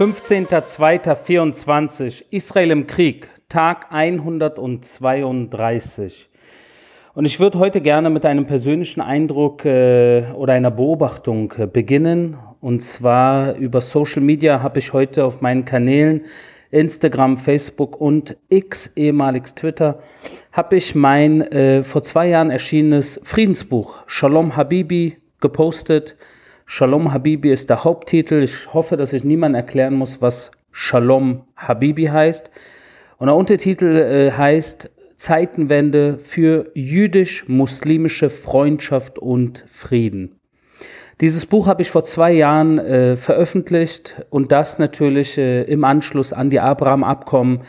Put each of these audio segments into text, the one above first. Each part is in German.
15.02.24 Israel im Krieg, Tag 132. Und ich würde heute gerne mit einem persönlichen Eindruck äh, oder einer Beobachtung äh, beginnen. Und zwar über Social Media habe ich heute auf meinen Kanälen Instagram, Facebook und X, ehemaliges Twitter, habe ich mein äh, vor zwei Jahren erschienenes Friedensbuch Shalom Habibi gepostet. Shalom Habibi ist der Haupttitel. Ich hoffe, dass ich niemand erklären muss, was Shalom Habibi heißt. Und der Untertitel äh, heißt Zeitenwende für jüdisch-muslimische Freundschaft und Frieden. Dieses Buch habe ich vor zwei Jahren äh, veröffentlicht und das natürlich äh, im Anschluss an die Abraham-Abkommen,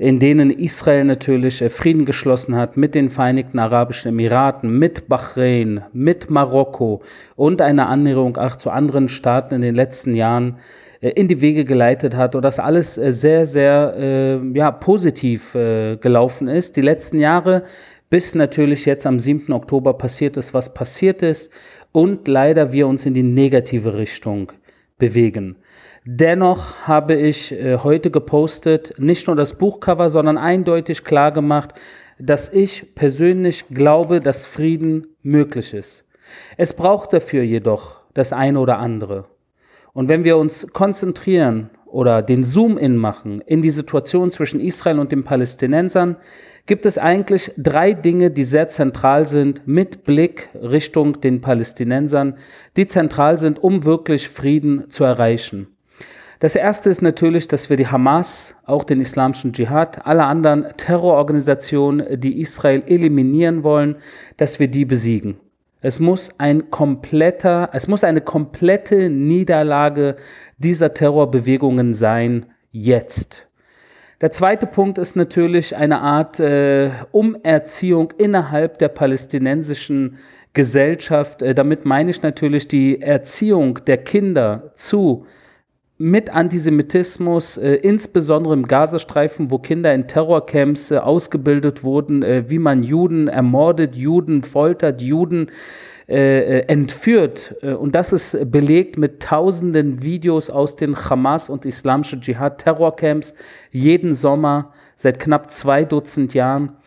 in denen Israel natürlich äh, Frieden geschlossen hat mit den Vereinigten Arabischen Emiraten, mit Bahrain, mit Marokko und eine Annäherung auch zu anderen Staaten in den letzten Jahren äh, in die Wege geleitet hat und das alles äh, sehr, sehr ja, positiv gelaufen ist. Die letzten Jahre, bis natürlich jetzt am 7. Oktober passiert ist, was passiert ist und leider wir uns in die negative Richtung bewegen. Dennoch habe ich äh, heute gepostet, nicht nur das Buchcover, sondern eindeutig klar gemacht, dass ich persönlich glaube, dass Frieden möglich ist. Es braucht dafür jedoch das eine oder andere. Und wenn wir uns konzentrieren oder den Zoom-in machen in die Situation zwischen Israel und den Palästinensern, gibt es eigentlich drei Dinge, die sehr zentral sind mit Blick Richtung den Palästinensern, die zentral sind, um wirklich Frieden zu erreichen. Das erste ist natürlich, dass wir die Hamas, auch den islamischen Dschihad, alle anderen Terrororganisationen, die Israel eliminieren wollen, dass wir die besiegen. Es muss ein kompletter, es muss eine komplette Niederlage dieser Terrorbewegungen sein, jetzt. Der zweite Punkt ist natürlich eine Art äh, Umerziehung innerhalb der palästinensischen Gesellschaft. Äh, damit meine ich natürlich die Erziehung der Kinder zu mit Antisemitismus, äh, insbesondere im Gazastreifen, wo Kinder in Terrorcamps äh, ausgebildet wurden, äh, wie man Juden ermordet, Juden foltert, Juden äh, äh, entführt. Äh, und das ist belegt mit tausenden Videos aus den Hamas und islamischen Dschihad-Terrorcamps jeden Sommer seit knapp zwei Dutzend Jahren.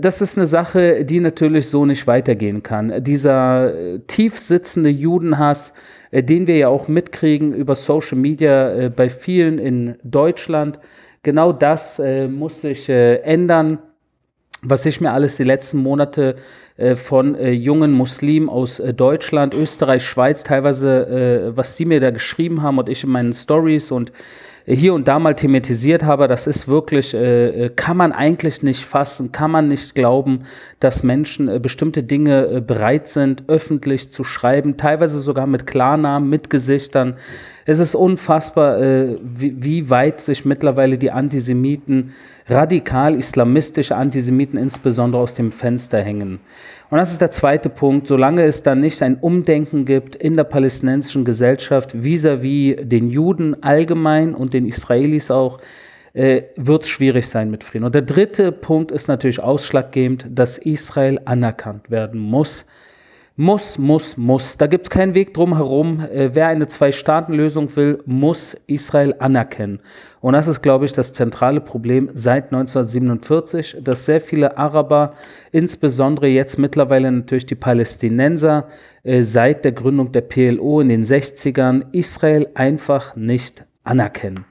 Das ist eine Sache, die natürlich so nicht weitergehen kann. Dieser tief sitzende Judenhass, äh, den wir ja auch mitkriegen über Social Media äh, bei vielen in Deutschland. Genau das äh, muss sich ändern, was ich mir alles die letzten Monate von jungen Muslimen aus Deutschland, Österreich, Schweiz teilweise, was sie mir da geschrieben haben und ich in meinen Stories und hier und da mal thematisiert habe, das ist wirklich, äh, äh, kann man eigentlich nicht fassen, kann man nicht glauben, dass Menschen äh, bestimmte Dinge äh, bereit sind, öffentlich zu schreiben, teilweise sogar mit Klarnamen, mit Gesichtern. Es ist unfassbar, äh, wie, wie weit sich mittlerweile die Antisemiten radikal islamistische Antisemiten insbesondere aus dem Fenster hängen. Und das ist der zweite Punkt. Solange es dann nicht ein Umdenken gibt in der palästinensischen Gesellschaft vis-à-vis -vis den Juden allgemein und den Israelis auch, äh, wird es schwierig sein mit Frieden. Und der dritte Punkt ist natürlich ausschlaggebend, dass Israel anerkannt werden muss muss, muss, muss. Da gibt es keinen Weg drum herum. Äh, wer eine Zwei-Staaten-Lösung will, muss Israel anerkennen. Und das ist, glaube ich, das zentrale Problem seit 1947, dass sehr viele Araber, insbesondere jetzt mittlerweile natürlich die Palästinenser, äh, seit der Gründung der PLO in den 60ern Israel einfach nicht anerkennen.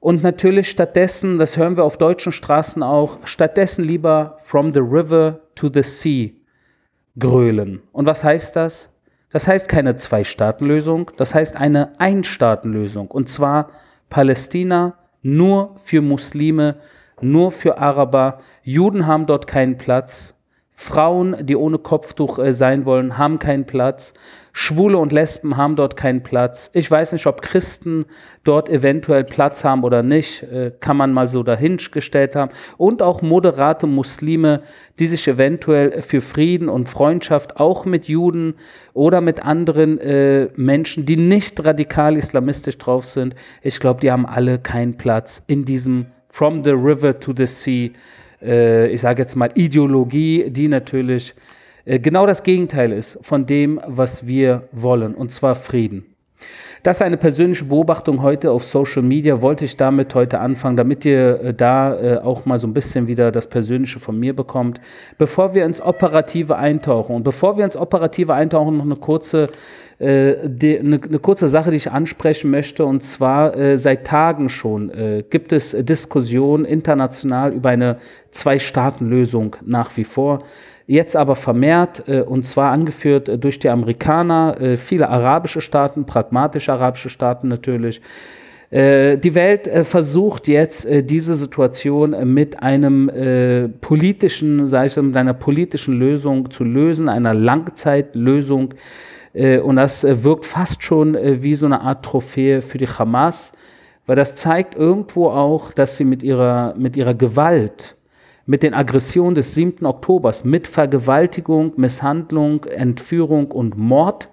Und natürlich stattdessen, das hören wir auf deutschen Straßen auch, stattdessen lieber from the river to the sea grölen. Und was heißt das? Das heißt keine Zwei-Staaten-Lösung, das heißt eine Ein-Staaten-Lösung. Und zwar Palästina nur für Muslime, nur für Araber. Juden haben dort keinen Platz. Frauen, die ohne Kopftuch äh, sein wollen, haben keinen Platz. Schwule und Lesben haben dort keinen Platz. Ich weiß nicht, ob Christen dort eventuell Platz haben oder nicht, äh, kann man mal so dahingestellt haben. Und auch moderate Muslime, die sich eventuell für Frieden und Freundschaft auch mit Juden oder mit anderen äh, Menschen, die nicht radikal islamistisch drauf sind, ich glaube, die haben alle keinen Platz in diesem From the River to the Sea äh, ich sage jetzt mal, Ideologie, die natürlich genau das Gegenteil ist von dem, was wir wollen, und zwar Frieden. Das ist eine persönliche Beobachtung heute auf Social Media, wollte ich damit heute anfangen, damit ihr äh, da äh, auch mal so ein bisschen wieder das Persönliche von mir bekommt. Bevor wir ins Operative eintauchen und bevor wir ins Operative eintauchen, noch eine kurze, äh, eine, eine, kurze Sache, die ich ansprechen möchte. Und zwar äh, seit Tagen schon äh, gibt es Diskussionen international über eine Zwei-Staaten-Lösung nach wie vor jetzt aber vermehrt, äh, und zwar angeführt äh, durch die Amerikaner, äh, viele arabische Staaten, pragmatische arabische Staaten natürlich. Die Welt versucht jetzt diese Situation mit einem politischen, sage ich, mit einer politischen Lösung zu lösen, einer Langzeitlösung. Und das wirkt fast schon wie so eine Art Trophäe für die Hamas, weil das zeigt irgendwo auch, dass sie mit ihrer, mit ihrer Gewalt mit den Aggressionen des 7. Oktobers, mit Vergewaltigung, Misshandlung, Entführung und Mord,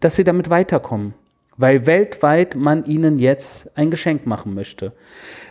dass sie damit weiterkommen. Weil weltweit man ihnen jetzt ein Geschenk machen möchte.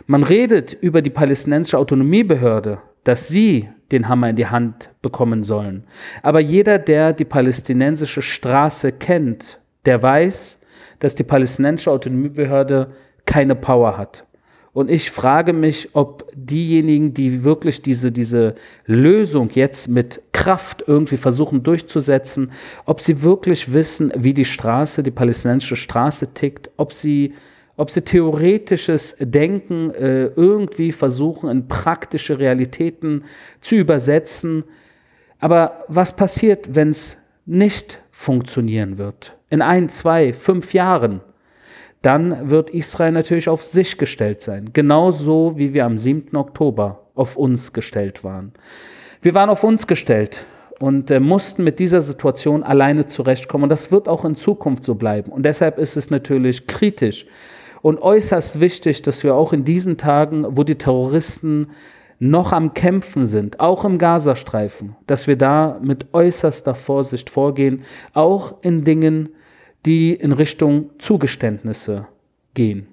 Man redet über die palästinensische Autonomiebehörde, dass sie den Hammer in die Hand bekommen sollen. Aber jeder, der die palästinensische Straße kennt, der weiß, dass die palästinensische Autonomiebehörde keine Power hat. Und ich frage mich, ob diejenigen, die wirklich diese, diese Lösung jetzt mit Kraft irgendwie versuchen durchzusetzen, ob sie wirklich wissen, wie die Straße, die palästinensische Straße tickt, ob sie, ob sie theoretisches Denken äh, irgendwie versuchen, in praktische Realitäten zu übersetzen. Aber was passiert, wenn es nicht funktionieren wird? In ein, zwei, fünf Jahren? Dann wird Israel natürlich auf sich gestellt sein. Genauso wie wir am 7. Oktober auf uns gestellt waren. Wir waren auf uns gestellt und äh, mussten mit dieser Situation alleine zurechtkommen. Und das wird auch in Zukunft so bleiben. Und deshalb ist es natürlich kritisch und äußerst wichtig, dass wir auch in diesen Tagen, wo die Terroristen noch am Kämpfen sind, auch im Gazastreifen, dass wir da mit äußerster Vorsicht vorgehen, auch in Dingen, die in Richtung Zugeständnisse gehen.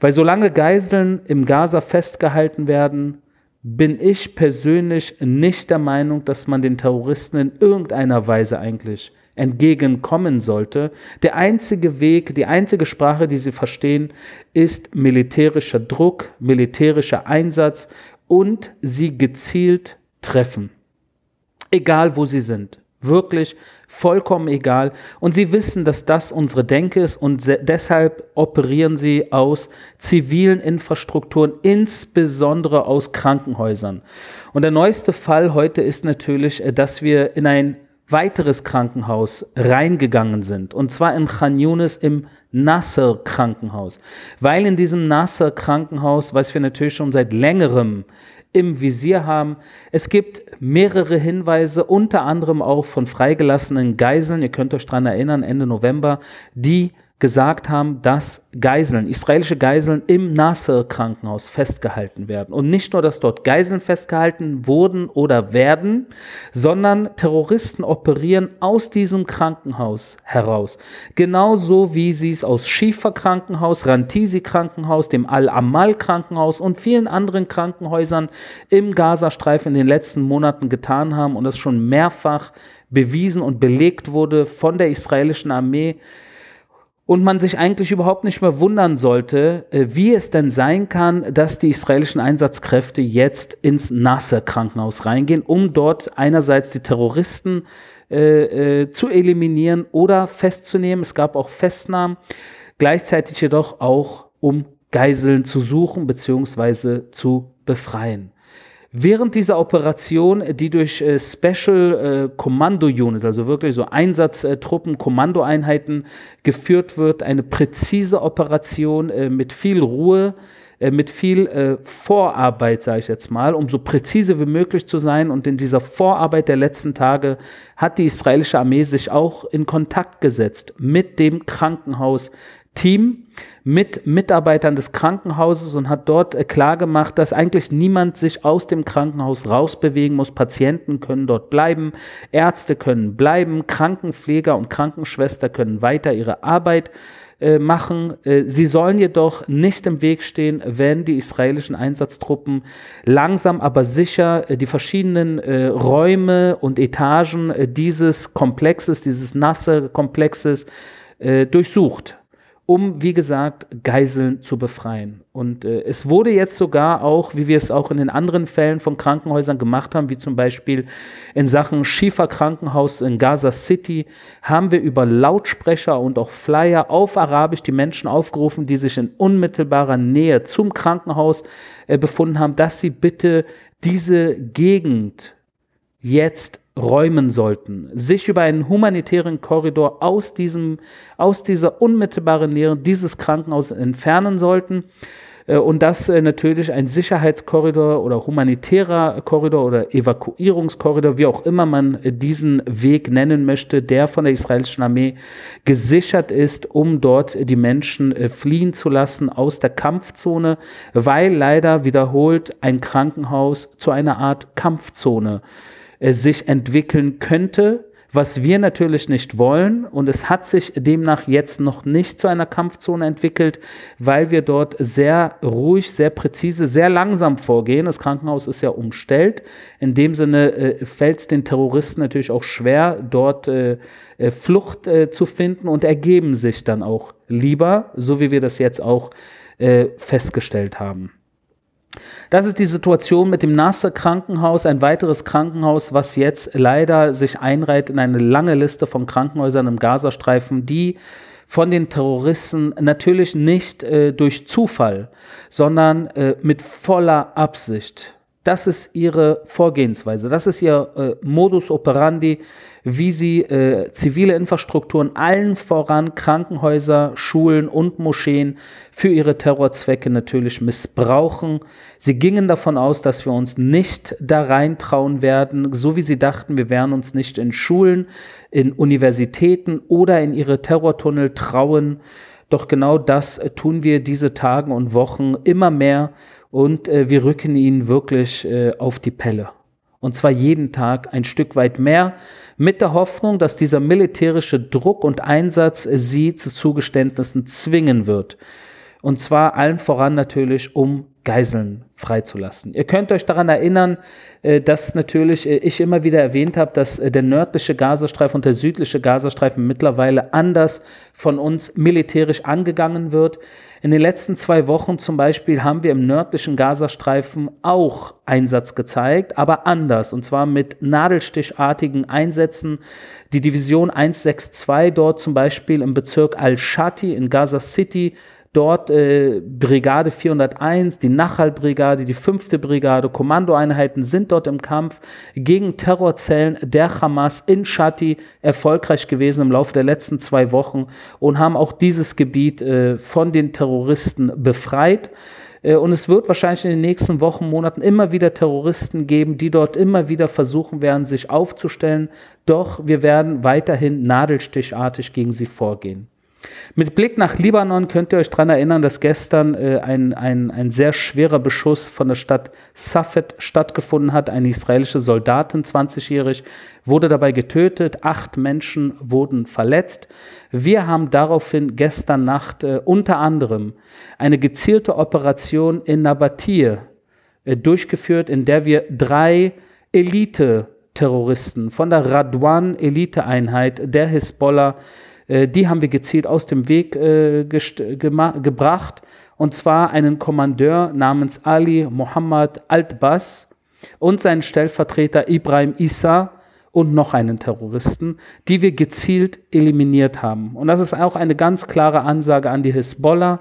Weil solange Geiseln im Gaza festgehalten werden, bin ich persönlich nicht der Meinung, dass man den Terroristen in irgendeiner Weise eigentlich entgegenkommen sollte. Der einzige Weg, die einzige Sprache, die sie verstehen, ist militärischer Druck, militärischer Einsatz und sie gezielt treffen. Egal wo sie sind. Wirklich vollkommen egal. Und sie wissen, dass das unsere Denke ist und deshalb operieren sie aus zivilen Infrastrukturen, insbesondere aus Krankenhäusern. Und der neueste Fall heute ist natürlich, äh, dass wir in ein weiteres Krankenhaus reingegangen sind. Und zwar in Khan Yunis im Nasser Krankenhaus. Weil in diesem Nasser Krankenhaus, was wir natürlich schon seit längerem im Visier haben. Es gibt mehrere Hinweise, unter anderem auch von freigelassenen Geiseln, ihr könnt euch daran erinnern, Ende November, die gesagt haben, dass Geiseln, israelische Geiseln im Nasser-Krankenhaus festgehalten werden. Und nicht nur, dass dort Geiseln festgehalten wurden oder werden, sondern Terroristen operieren aus diesem Krankenhaus heraus. Genauso wie sie es aus Schiefer-Krankenhaus, Rantisi-Krankenhaus, dem Al-Amal-Krankenhaus und vielen anderen Krankenhäusern im Gazastreifen in den letzten Monaten getan haben und das schon mehrfach bewiesen und belegt wurde von der israelischen Armee und man sich eigentlich überhaupt nicht mehr wundern sollte, äh, wie es denn sein kann, dass die israelischen Einsatzkräfte jetzt ins Nasser-Krankenhaus reingehen, um dort einerseits die Terroristen äh, äh, zu eliminieren oder festzunehmen. Es gab auch Festnahmen, gleichzeitig jedoch auch um Geiseln zu suchen bzw. zu befreien. Während dieser Operation, die durch äh, Special äh, Commando Units, also wirklich so Einsatztruppen, Kommandoeinheiten geführt wird, eine präzise Operation äh, mit viel Ruhe, äh, mit viel äh, Vorarbeit, sage ich jetzt mal, um so präzise wie möglich zu sein. Und in dieser Vorarbeit der letzten Tage hat die israelische Armee sich auch in Kontakt gesetzt mit dem Krankenhaus Team mit Mitarbeitern des Krankenhauses und hat dort äh, klargemacht, dass eigentlich niemand sich aus dem Krankenhaus rausbewegen muss. Patienten können dort bleiben, Ärzte können bleiben, Krankenpfleger und Krankenschwester können weiter ihre Arbeit äh, machen. Äh, sie sollen jedoch nicht im Weg stehen, wenn die israelischen Einsatztruppen langsam aber sicher die verschiedenen Räume und Etagen dieses Komplexes, dieses nasse Komplexes durchsucht um, wie gesagt, Geiseln zu befreien. Und äh, es wurde jetzt sogar auch, wie wir es auch in den anderen Fällen von Krankenhäusern gemacht haben, wie zum Beispiel in Sachen Schiefer Krankenhaus in Gaza City, haben wir über Lautsprecher und auch Flyer auf Arabisch die Menschen aufgerufen, die sich in unmittelbarer Nähe zum Krankenhaus äh, befunden haben, dass sie bitte diese Gegend jetzt räumen sollten, sich über einen humanitären Korridor aus, diesem, aus dieser unmittelbaren Nähe dieses Krankenhauses entfernen sollten äh, und dass äh, natürlich ein Sicherheitskorridor oder humanitärer Korridor oder Evakuierungskorridor, wie auch immer man äh, diesen Weg nennen möchte, der von der israelischen Armee gesichert ist, um dort die Menschen fliehen zu lassen aus der Kampfzone, weil leider wiederholt ein Krankenhaus zu einer Art Kampfzone sich entwickeln könnte, was wir natürlich nicht wollen. Und es hat sich demnach jetzt noch nicht zu einer Kampfzone entwickelt, weil wir dort sehr ruhig, sehr präzise, sehr langsam vorgehen. Das Krankenhaus ist ja umstellt. In dem Sinne äh, fällt es den Terroristen natürlich auch schwer, dort äh, äh, Flucht äh, zu finden und ergeben sich dann auch lieber, so wie wir das jetzt auch äh, festgestellt haben. Das ist die Situation mit dem Nasser Krankenhaus, ein weiteres Krankenhaus, was jetzt leider sich einreiht in eine lange Liste von Krankenhäusern im Gazastreifen, die von den Terroristen natürlich nicht äh, durch Zufall, sondern äh, mit voller Absicht. Das ist ihre Vorgehensweise, das ist ihr äh, Modus operandi, wie sie äh, zivile Infrastrukturen, allen voran Krankenhäuser, Schulen und Moscheen für ihre Terrorzwecke natürlich missbrauchen. Sie gingen davon aus, dass wir uns nicht da reintrauen werden, so wie sie dachten, wir werden uns nicht in Schulen, in Universitäten oder in ihre Terrortunnel trauen. Doch genau das äh, tun wir diese Tage und Wochen immer mehr und äh, wir rücken ihnen wirklich äh, auf die Pelle. Und zwar jeden Tag ein Stück weit mehr, mit der Hoffnung, dass dieser militärische Druck und Einsatz sie zu Zugeständnissen zwingen wird. Und zwar allen voran natürlich, um Geiseln freizulassen. Ihr könnt euch daran erinnern, äh, dass natürlich äh, ich immer wieder erwähnt habe, dass äh, der nördliche Gazastreifen und der südliche Gazastreifen mittlerweile anders von uns militärisch angegangen wird. In den letzten zwei Wochen zum Beispiel haben wir im nördlichen Gazastreifen auch Einsatz gezeigt, aber anders, und zwar mit nadelstichartigen Einsätzen. Die Division 162 dort zum Beispiel im Bezirk Al-Shati in Gaza City Dort äh, Brigade 401, die Nachal-Brigade, die 5. Brigade, Kommandoeinheiten sind dort im Kampf gegen Terrorzellen der Hamas in Shati erfolgreich gewesen im Laufe der letzten zwei Wochen und haben auch dieses Gebiet äh, von den Terroristen befreit. Äh, und es wird wahrscheinlich in den nächsten Wochen, Monaten immer wieder Terroristen geben, die dort immer wieder versuchen werden, sich aufzustellen. Doch wir werden weiterhin nadelstichartig gegen sie vorgehen. Mit Blick nach Libanon könnt ihr euch daran erinnern, dass gestern äh, ein, ein, ein sehr schwerer Beschuss von der Stadt Safed stattgefunden hat. Eine israelische Soldatin, 20-jährig, wurde dabei getötet. Acht Menschen wurden verletzt. Wir haben daraufhin gestern Nacht äh, unter anderem eine gezielte Operation in Nabatir äh, durchgeführt, in der wir drei Elite-Terroristen von der Radwan-Eliteeinheit der Hisbollah die haben wir gezielt aus dem Weg äh, gebracht. Und zwar einen Kommandeur namens Ali Mohammed Altbas und seinen Stellvertreter Ibrahim Issa und noch einen Terroristen, die wir gezielt eliminiert haben. Und das ist auch eine ganz klare Ansage an die Hisbollah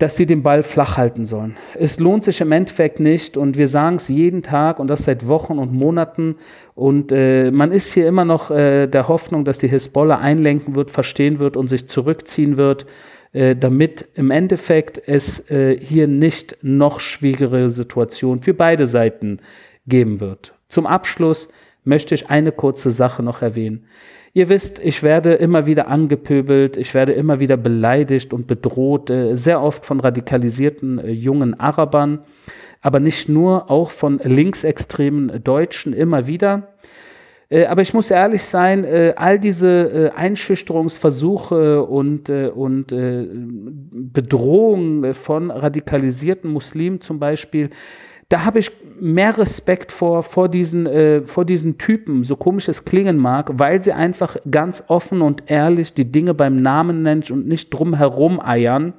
dass sie den Ball flach halten sollen. Es lohnt sich im Endeffekt nicht und wir sagen es jeden Tag und das seit Wochen und Monaten und äh, man ist hier immer noch äh, der Hoffnung, dass die Hisbollah einlenken wird, verstehen wird und sich zurückziehen wird, äh, damit im Endeffekt es äh, hier nicht noch schwierigere Situationen für beide Seiten geben wird. Zum Abschluss möchte ich eine kurze Sache noch erwähnen. Ihr wisst, ich werde immer wieder angepöbelt, ich werde immer wieder beleidigt und bedroht, äh, sehr oft von radikalisierten äh, jungen Arabern, aber nicht nur, auch von linksextremen Deutschen immer wieder. Äh, aber ich muss ehrlich sein, all diese Einschüchterungsversuche und, und Bedrohungen von radikalisierten Muslimen zum Beispiel, da habe ich mehr Respekt vor, vor, diesen, äh, vor diesen Typen, so komisch es klingen mag, weil sie einfach ganz offen und ehrlich die Dinge beim Namen nennen und nicht drumherum eiern.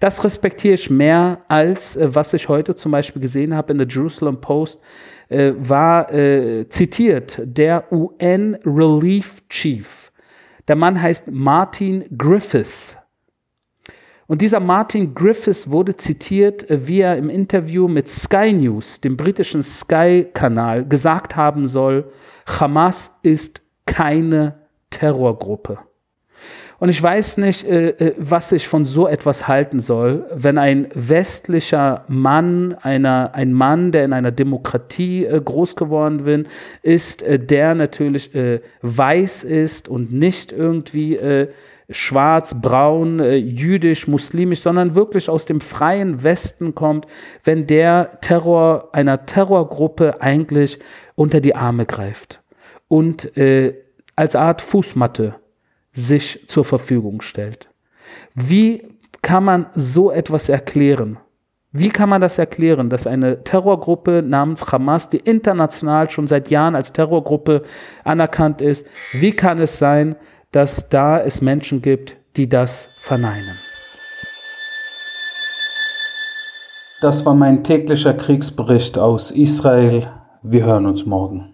Das respektiere ich mehr als äh, was ich heute zum Beispiel gesehen habe in der Jerusalem Post, äh, war äh, zitiert der UN Relief Chief. Der Mann heißt Martin Griffiths. Und dieser Martin Griffiths wurde zitiert, äh, wie er im Interview mit Sky News, dem britischen Sky-Kanal, gesagt haben soll, Hamas ist keine Terrorgruppe. Und ich weiß nicht, äh, äh, was ich von so etwas halten soll, wenn ein westlicher Mann, einer, ein Mann, der in einer Demokratie groß geworden ist, der natürlich weiß ist und nicht irgendwie schwarz, braun, äh, jüdisch, muslimisch, sondern wirklich aus dem freien Westen kommt, wenn der Terror einer Terrorgruppe eigentlich unter die Arme greift und äh, als Art Fußmatte sich zur Verfügung stellt. Wie kann man so etwas erklären? Wie kann man das erklären, dass eine Terrorgruppe namens Hamas, die international schon seit Jahren als Terrorgruppe anerkannt ist, wie kann es sein, dass da es Menschen gibt, die das verneinen. Das war mein täglicher Kriegsbericht aus Israel. Wir hören uns morgen.